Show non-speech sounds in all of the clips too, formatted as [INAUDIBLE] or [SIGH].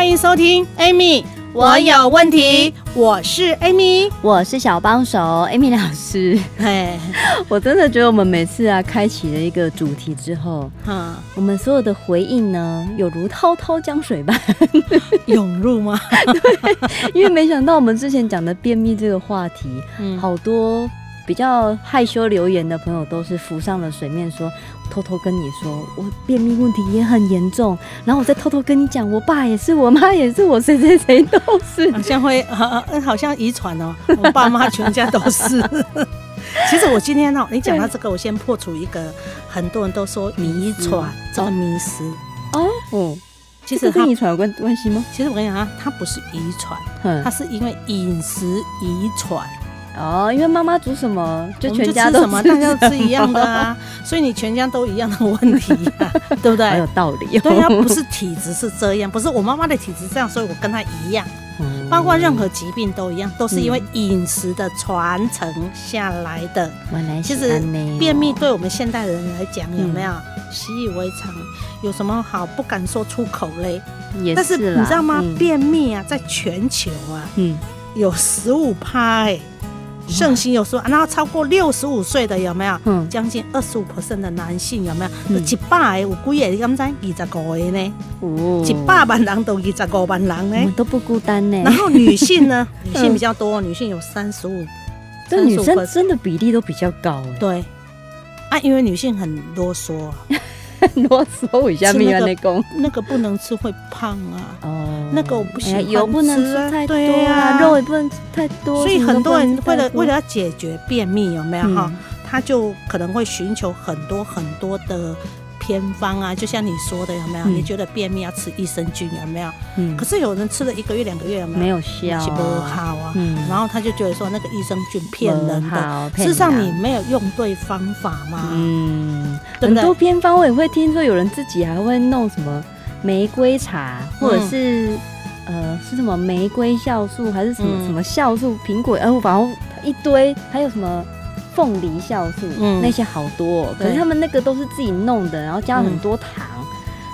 欢迎收听 Amy，我有问题。我是 Amy，我是小帮手 Amy 老师。嘿，[LAUGHS] 我真的觉得我们每次啊，开启了一个主题之后，哈，我们所有的回应呢，有如滔滔江水般 [LAUGHS] 涌入吗？[LAUGHS] 对，因为没想到我们之前讲的便秘这个话题，嗯，好多比较害羞留言的朋友都是浮上了水面说。偷偷跟你说，我便秘问题也很严重，然后我再偷偷跟你讲，我爸也是，我妈也是，我谁谁谁都是，好像会，嗯，好像遗传哦，我爸妈全家都是。[LAUGHS] 其实我今天呢，你讲到这个，我先破除一个很多人都说遗传这个迷思哦，嗯，其实这跟遗传有关关系吗？其实我跟你讲啊，它不是遗传，它是因为饮食遗传。哦，因为妈妈煮什么，就全家都吃什么，大家都吃一样的啊，[LAUGHS] 所以你全家都一样的问题啊，对不对？[LAUGHS] 很有道理。对啊，不是体质是这样，不是我妈妈的体质这样，所以我跟她一样。包括任何疾病都一样，都是因为饮食的传承下来的。其实便秘对我们现代人来讲有没有习以为常？有什么好不敢说出口嘞？但是你知道吗？便秘啊，在全球啊，嗯，有十五趴哎。盛行有说，然后超过六十五岁的有没有？嗯，将近二十五 percent 的男性有没有？嗯，一百个有几个？你敢知？二十五个呢？哦，一百万人都二十五万人呢？我都不孤单呢。然后女性呢？[LAUGHS] 女性比较多，女性有三十五。这女生真的比例都比较高。对，啊，因为女性很啰嗦。[LAUGHS] 啰嗦一下，那个那个不能吃会胖啊。哦，那个我不喜欢吃，油不能吃太多啊，肉也不能吃太多。所以很多人为了为了要解决便秘，有没有哈？他就可能会寻求很多很多的。偏方啊，就像你说的，有没有？你觉得便秘要吃益生菌，有没有？嗯。可是有人吃了一个月、两个月，有没有？没有效，不好啊。嗯。然后他就觉得说那个益生菌骗人的，事实上你没有用对方法嘛。嗯。很多偏方我也会听说，有人自己还会弄什么玫瑰茶，或者是呃是什么玫瑰酵素，还是什么什么酵素？苹果，然后反正一堆，还有什么？凤梨酵素，嗯，那些好多，可是他们那个都是自己弄的，然后加了很多糖，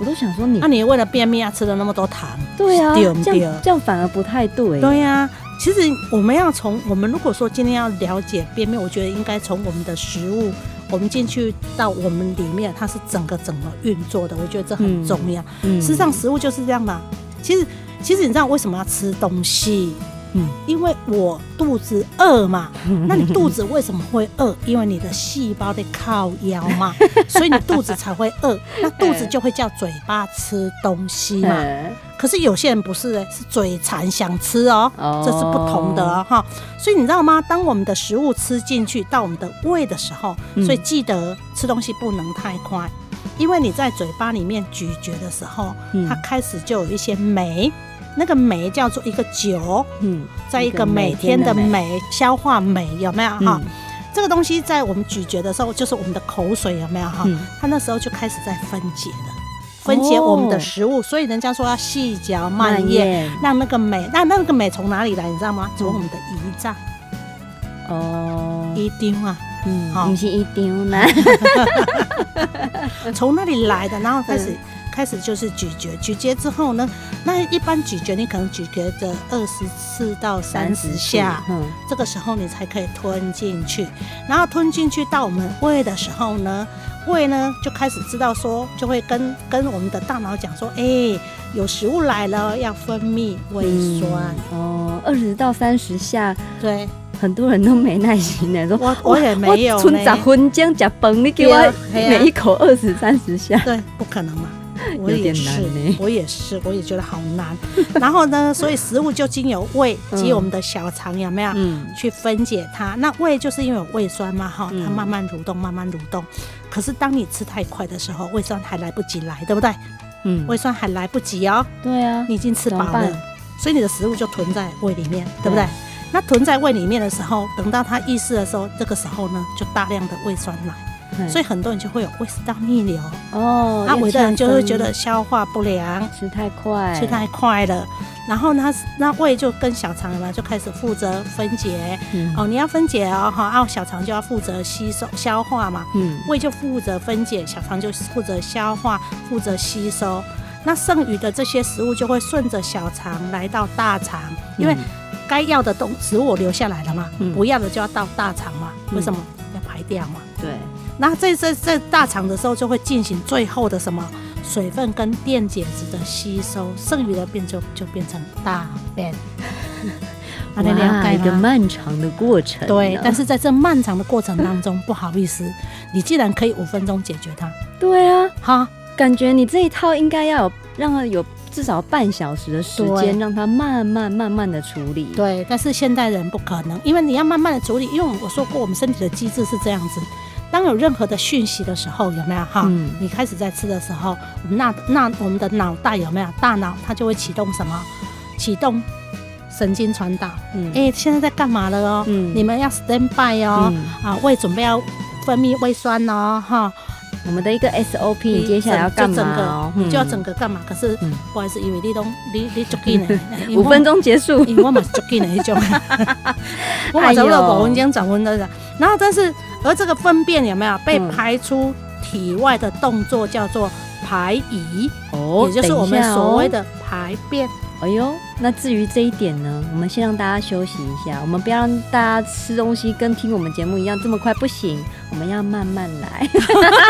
我都想说你，那你为了便秘啊吃了那么多糖，对啊，这样这样反而不太对。对呀，其实我们要从我们如果说今天要了解便秘，我觉得应该从我们的食物，我们进去到我们里面，它是整个怎么运作的，我觉得这很重要。事实上，食物就是这样嘛。其实，其实你知道为什么要吃东西？嗯，因为我肚子饿嘛，[LAUGHS] 那你肚子为什么会饿？因为你的细胞在靠腰嘛，[LAUGHS] 所以你肚子才会饿。那肚子就会叫嘴巴吃东西嘛。[LAUGHS] 可是有些人不是，是嘴馋想吃哦，这是不同的哈。所以你知道吗？当我们的食物吃进去到我们的胃的时候，所以记得吃东西不能太快，因为你在嘴巴里面咀嚼的时候，它开始就有一些酶。那个酶叫做一个酒，嗯，在一个每天的酶消化酶有没有哈？这个东西在我们咀嚼的时候，就是我们的口水有没有哈？它那时候就开始在分解了，分解我们的食物。所以人家说要细嚼慢咽，让那个酶，那那个酶从哪里来？你知道吗？从我们的胰脏。哦，胰丢啊，嗯，不是胰丢呢，[LAUGHS] 从那里来的，然后开始。开始就是咀嚼，咀嚼之后呢，那一般咀嚼你可能咀嚼的二十四到三十下，嗯，这个时候你才可以吞进去。然后吞进去到我们胃的时候呢，胃呢就开始知道说，就会跟跟我们的大脑讲说，哎，有食物来了，要分泌胃酸。嗯、哦，二十到三十下，对，很多人都没耐心的说，我我也没有，存十分钟吃饭，你给我每一口二十三十下，对，不可能嘛。我也是，[LAUGHS] 我也是，我也觉得好难。然后呢，所以食物就经由胃及我们的小肠有没有？嗯，去分解它。那胃就是因为有胃酸嘛，哈，它慢慢蠕动，慢慢蠕动。可是当你吃太快的时候，胃酸还来不及来，对不对？嗯，胃酸还来不及哦。对啊，你已经吃饱了，所以你的食物就囤在胃里面，对不对？那囤在胃里面的时候，等到它意识的时候，这个时候呢，就大量的胃酸来，所以很多人就会有胃食道逆流哦。那有的人就会觉得消化不良，吃太快，吃太快了。然后呢，那胃就跟小肠嘛，就开始负责分解。嗯、哦，你要分解哦，哈，然后小肠就要负责吸收消化嘛。嗯，胃就负责分解，小肠就负责消化，负责吸收。那剩余的这些食物就会顺着小肠来到大肠，因为该要的东食物留下来了嘛，嗯、不要的就要到大肠嘛。为什么？要排掉嘛。对。那在在在大肠的时候，就会进行最后的什么？水分跟电解质的吸收，剩余的便就就变成大便。[LAUGHS] 哇，一个漫长的过程。对，但是在这漫长的过程当中，不好意思，你既然可以五分钟解决它，对啊，哈，感觉你这一套应该要有让它有至少半小时的时间，让它慢慢慢慢的处理。对，但是现代人不可能，因为你要慢慢的处理，因为我说过，我们身体的机制是这样子。当有任何的讯息的时候，有没有哈？嗯、你开始在吃的时候，那那我们的脑袋有没有大脑？它就会启动什么？启动神经传导。嗯，哎、欸，现在在干嘛了哦？嗯，你们要 stand by 哦。嗯、啊，胃准备要分泌胃酸哦，哈。我们的一个 SOP，你接下来要干嘛、哦？你就要整个干嘛？可是、嗯、不好意思，因为你都你你足紧呢，五分钟结束，因为我嘛足紧的那种。[LAUGHS] 我马上要五分钟转分的，然后但是。而这个粪便有没有被排出体外的动作叫做排遗，哦，也就是我们所谓的排便。哎呦，那至于这一点呢，我们先让大家休息一下，我们不要让大家吃东西跟听我们节目一样这么快，不行，我们要慢慢来，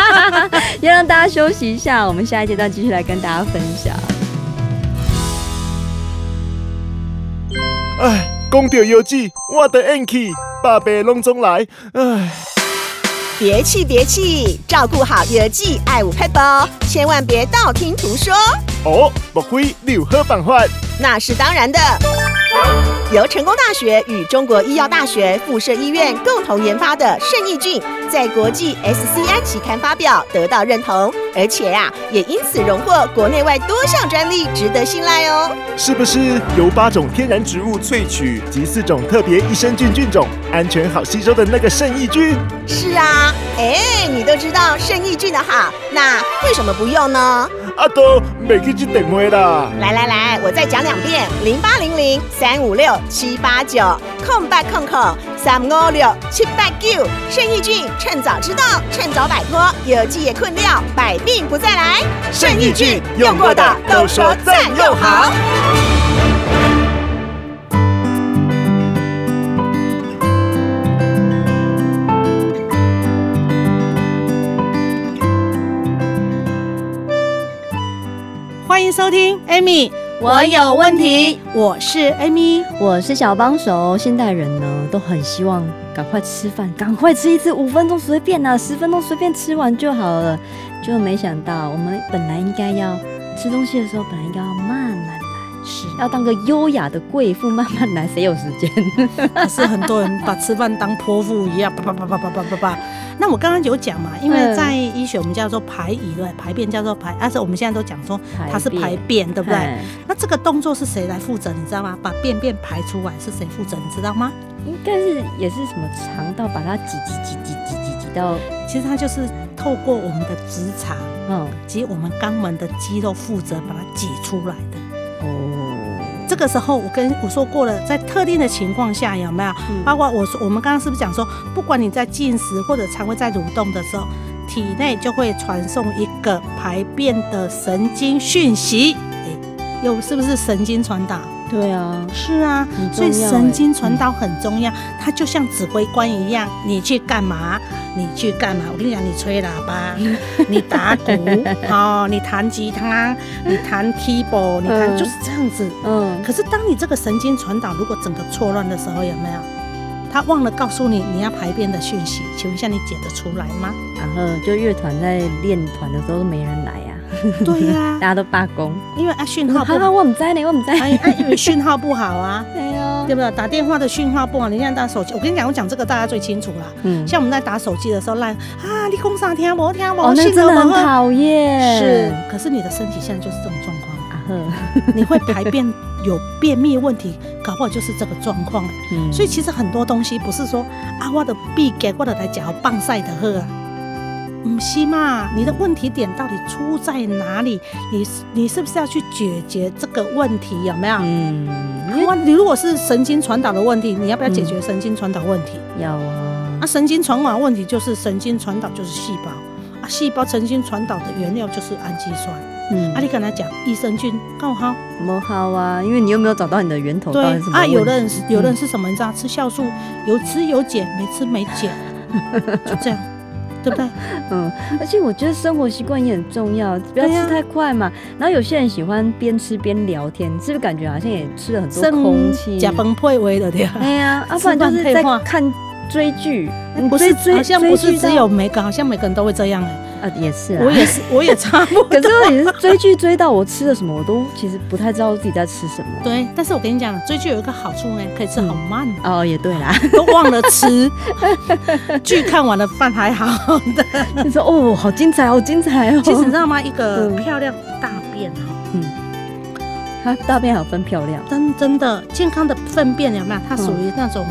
[LAUGHS] 要让大家休息一下，我们下一阶段继续来跟大家分享。哎，讲到药剂，我的运气，百病拢总来，哎。别气别气，照顾好药剂爱护撇步，千万别道听途说。哦，莫非你有好办法？那是当然的。由成功大学与中国医药大学附设医院共同研发的圣益菌，在国际 SCI 期刊发表，得到认同，而且呀、啊，也因此荣获国内外多项专利，值得信赖哦。是不是由八种天然植物萃取及四种特别益生菌菌种，安全好吸收的那个圣益菌？是啊，哎，你都知道圣益菌的好，那为什么不用呢？阿多，没去接电话啦。来来来，我再讲两遍：零八零零三五六七八九空八空空三五六七八九。圣益菌，趁早知道，趁早摆脱有机也困掉，百病不再来。圣益菌用过的都说赞又好。迎收听，Amy，我有问题。我是 Amy，我是小帮手。现代人呢都很希望赶快吃饭，赶快吃一次，五分钟随便啊，十分钟随便吃完就好了。就没想到，我们本来应该要吃东西的时候，本来应该要是要当个优雅的贵妇，慢慢来，谁有时间？[LAUGHS] 可是很多人把吃饭当泼妇一样，叭叭叭叭叭叭叭叭。那我刚刚有讲嘛，因为在医学我们叫做排遗对，排便叫做排，但是我们现在都讲说它是排便，对不对？那这个动作是谁来负责？你知道吗？把便便排出来是谁负责？你知道吗？应该是也是什么肠道把它挤挤挤挤挤挤挤到，其实它就是透过我们的直肠，嗯，及我们肛门的肌肉负责把它挤出来的。哦。这个时候，我跟我说过了，在特定的情况下有没有？包括我说，我们刚刚是不是讲说，不管你在进食或者肠胃在蠕动的时候，体内就会传送一个排便的神经讯息，诶，有是不是神经传导？对啊，是啊，所以神经传导很重要，它就像指挥官一样，你去干嘛？你去干嘛？我跟你讲，你吹喇叭，[LAUGHS] 你打鼓，[LAUGHS] 哦，你弹吉他，[LAUGHS] 你弹 keyboard，你看就是这样子。嗯。可是当你这个神经传导如果整个错乱的时候，有没有？他忘了告诉你你要排便的讯息，请问一下你解得出来吗？然后就乐团在练团的时候都没人来呀。[LAUGHS] 对呀，大家都罢工，因为啊讯号不好，[LAUGHS] 我唔知呢，我唔知，哎哎，因为讯号不好啊，[LAUGHS] 对哦，对不对？打电话的讯号不好，你现在打手机，我跟你讲，我讲这个大家最清楚了。嗯，像我们在打手机的时候，烂啊，你讲啥听无听无，哦，那真的很讨厌。是，可是你的身体现在就是这种状况啊，呵，你会排便有便秘问题，搞不好就是这个状况。嗯，所以其实很多东西不是说啊，我的必给我的来讲棒晒的喝啊，不是嘛？你的问题点到底出在哪里？你你是不是要去解决这个问题？有没有？嗯，你如果是神经传导的问题，你要不要解决神经传导问题？嗯、要啊。啊，神经传导问题就是神经传导就是细胞啊，细胞神经传导的原料就是氨基酸。嗯，啊，你跟他讲益生菌够好？不好啊，因为你又没有找到你的源头。对啊，有的人是有的人是什么？嗯、你知道吃酵素有吃有减，没吃没减，就这样，对不对？[LAUGHS] 嗯，而且我觉得生活习惯也很重要，不要吃太快嘛。啊、然后有些人喜欢边吃边聊天，是不是感觉好像也吃了很多空气？假崩配位的对吧？哎呀，啊，不然就是在看。追剧不是追，好像不是只有每个，好像每个人都会这样哎、欸。啊，也是，我也是，[LAUGHS] 我也差不多。可是我也是追剧追到我吃了什么，我都其实不太知道自己在吃什么。对，但是我跟你讲，追剧有一个好处呢，可以吃好慢。嗯、哦，也对啦，[LAUGHS] 都忘了吃。[LAUGHS] 剧看完了，饭还好的。你说哦，好精彩，好精彩哦。其实你知道吗？一个漂亮大便哈，嗯，它大便还有分漂亮，真真的健康的粪便有没有？它属于那种。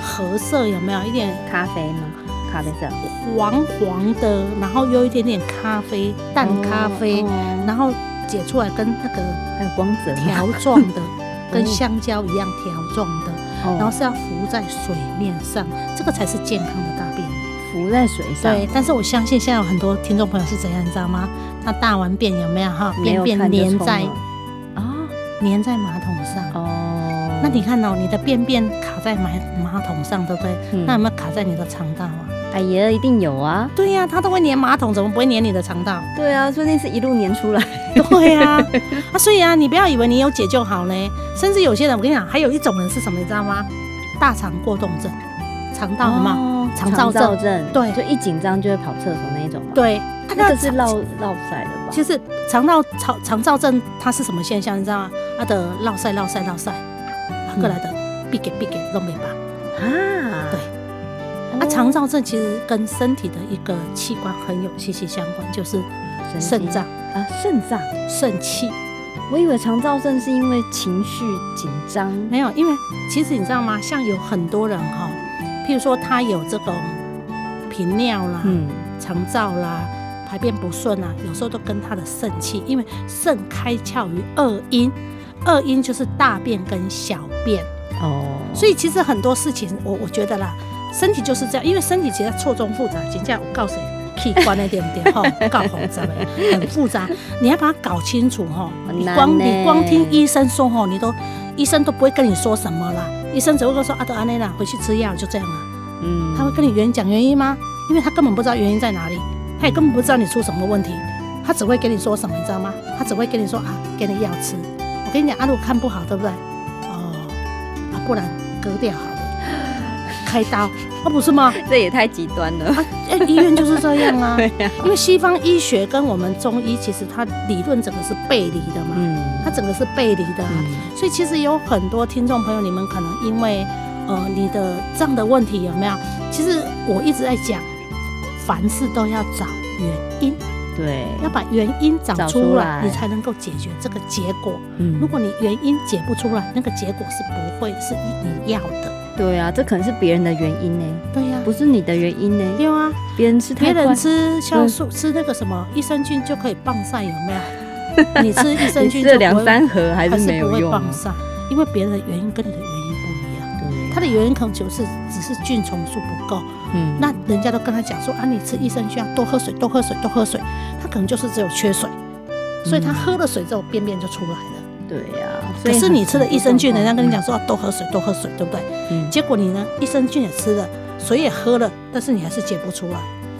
褐色有没有一点咖啡吗？咖啡色，黄黄的，然后有一点点咖啡淡咖啡，然后解出来跟那个还有光泽条状的，[LAUGHS] 跟香蕉一样条状的，哦、然后是要浮在水面上，这个才是健康的大便。浮在水上。对，但是我相信现在有很多听众朋友是怎样，你知道吗？他大完便有没有哈？便便粘在啊，粘在马桶上。哦。那你看哦，你的便便卡在马马桶上，对不对？嗯、那有没有卡在你的肠道啊？哎呀，一定有啊！对呀、啊，它都会粘马桶，怎么不会粘你的肠道？对啊，说不定是一路粘出来。对呀、啊，[LAUGHS] 啊，所以啊，你不要以为你有解就好呢。甚至有些人，我跟你讲，还有一种人是什么，你知道吗？大肠过动症，肠道什么？肠燥症。症对，就一紧张就会跑厕所那一种嘛。对，那个是绕绕塞的吧？其实肠道肠肠躁症它是什么现象？你知道吗？它的绕塞绕塞绕塞。过来的，必给必给弄没吧？啊，对，啊，肠燥症其实跟身体的一个器官很有息息相关，就是肾脏啊，肾脏肾气。我以为肠燥症是因为情绪紧张，没有，因为其实你知道吗？像有很多人哈，譬如说他有这种频尿啦、肠燥、嗯、啦、排便不顺啊，有时候都跟他的肾气，因为肾开窍于二阴。二阴就是大便跟小便哦，所以其实很多事情，我我觉得啦，身体就是这样，因为身体其实错综复杂。今天我告诉你，器官那点点哈，[LAUGHS] 搞复杂很复杂，你要把它搞清楚哈。你光你光听医生说哈，你都医生都不会跟你说什么啦，医生只会跟说阿德安内啦，回去吃药就这样了。嗯，他会跟你原讲原因吗？因为他根本不知道原因在哪里，他也根本不知道你出什么问题，他只会跟你说什么，你知道吗？他只会跟你说啊，给你药吃。我跟你讲，阿、啊、如果看不好，对不对？哦，啊，不然割掉好了，开刀，[LAUGHS] 啊，不是吗？这也太极端了。啊，医院就是这样啊。[LAUGHS] 对呀。因为西方医学跟我们中医其实它理论整个是背离的嘛。嗯。它整个是背离的、啊，嗯、所以其实有很多听众朋友，你们可能因为呃你的这样的问题有没有？其实我一直在讲，凡事都要找原因。对，要把原因找出来，你才能够解决这个结果。嗯，如果你原因解不出来，那个结果是不会是你要的。对啊，这可能是别人的原因呢。对呀，不是你的原因呢。对啊，别人吃别人吃酵素，吃那个什么益生菌就可以棒晒，有没有？[LAUGHS] 你吃益生菌这两三盒还是没有用，棒晒，因为别人的原因跟你的原因不一样。对，他的原因可能就是只是菌虫数不够。嗯，那人家都跟他讲说啊，你吃益生菌要多喝水，多喝水，多喝水。他可能就是只有缺水，所以他喝了水之后便便就出来了。对呀，可是你吃了益生菌，人家跟你讲说要多喝水，多喝水，对不对？嗯。结果你呢，益生菌也吃了，水也喝了，但是你还是解不出来。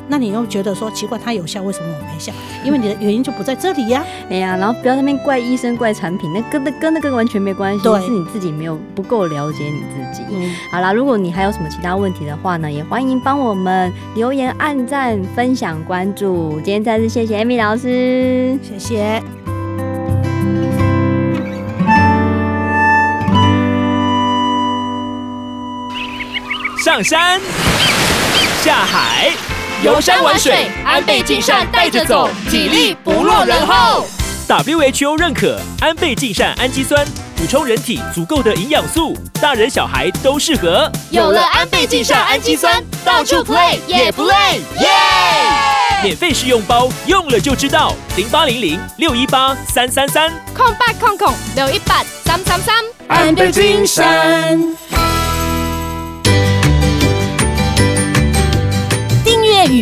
那你又觉得说奇怪，它有效，为什么我没效？因为你的原因就不在这里呀。哎呀，然后不要在那边怪医生、怪产品，那跟那跟那个完全没关系，对是你自己没有不够了解你自己。嗯，好啦，如果你还有什么其他问题的话呢，也欢迎帮我们留言、按赞、分享、关注。今天再次谢谢 Amy 老师，谢谢。上山，下海。游山玩水，安倍晋善带着走，体力不落人后。WHO 认可安倍晋善氨基酸，补充人体足够的营养素，大人小孩都适合。有了安倍晋善氨基酸，到处 play 也不累，耶！免费试用包，用了就知道。零八零零六一八三三三，空八空空六一八三三三，安倍晋善。